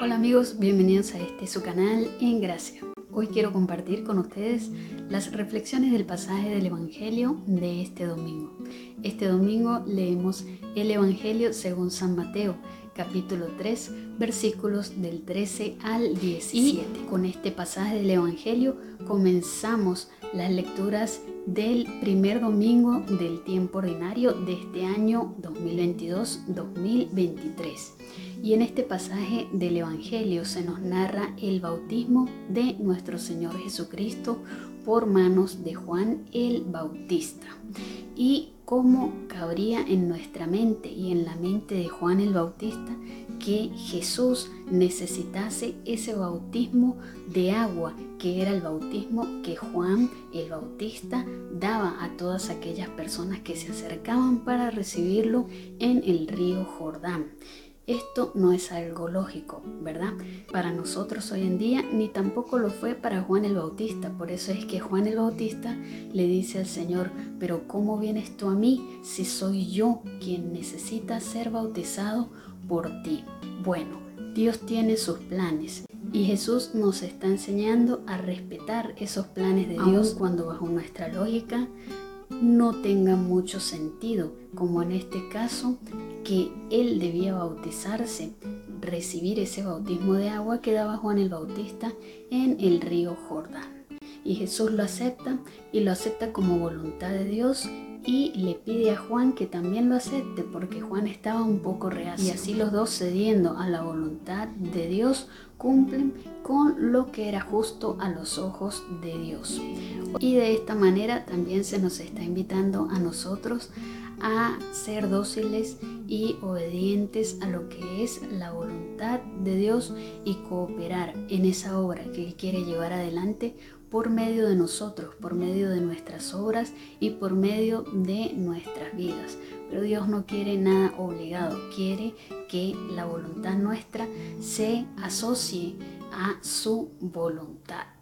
Hola amigos, bienvenidos a este su canal En Gracia. Hoy quiero compartir con ustedes las reflexiones del pasaje del Evangelio de este domingo. Este domingo leemos el Evangelio según San Mateo, capítulo 3, versículos del 13 al 17. Y con este pasaje del Evangelio comenzamos las lecturas del primer domingo del tiempo ordinario de este año 2022-2023. Y en este pasaje del Evangelio se nos narra el bautismo de nuestro Señor Jesucristo por manos de Juan el Bautista. Y cómo cabría en nuestra mente y en la mente de Juan el Bautista que Jesús necesitase ese bautismo de agua, que era el bautismo que Juan el Bautista daba a todas aquellas personas que se acercaban para recibirlo en el río Jordán. Esto no es algo lógico, ¿verdad? Para nosotros hoy en día, ni tampoco lo fue para Juan el Bautista. Por eso es que Juan el Bautista le dice al Señor, pero ¿cómo vienes tú a mí si soy yo quien necesita ser bautizado por ti? Bueno, Dios tiene sus planes y Jesús nos está enseñando a respetar esos planes de Dios cuando bajo nuestra lógica no tenga mucho sentido, como en este caso que él debía bautizarse, recibir ese bautismo de agua que daba Juan el Bautista en el río Jordán. Y Jesús lo acepta y lo acepta como voluntad de Dios y le pide a Juan que también lo acepte porque Juan estaba un poco reacio. Y así los dos cediendo a la voluntad de Dios cumplen con lo que era justo a los ojos de Dios. Y de esta manera también se nos está invitando a nosotros a ser dóciles y obedientes a lo que es la voluntad de Dios y cooperar en esa obra que Él quiere llevar adelante por medio de nosotros, por medio de nuestras obras y por medio de nuestras vidas. Pero Dios no quiere nada obligado, quiere que la voluntad nuestra se asocie a su voluntad.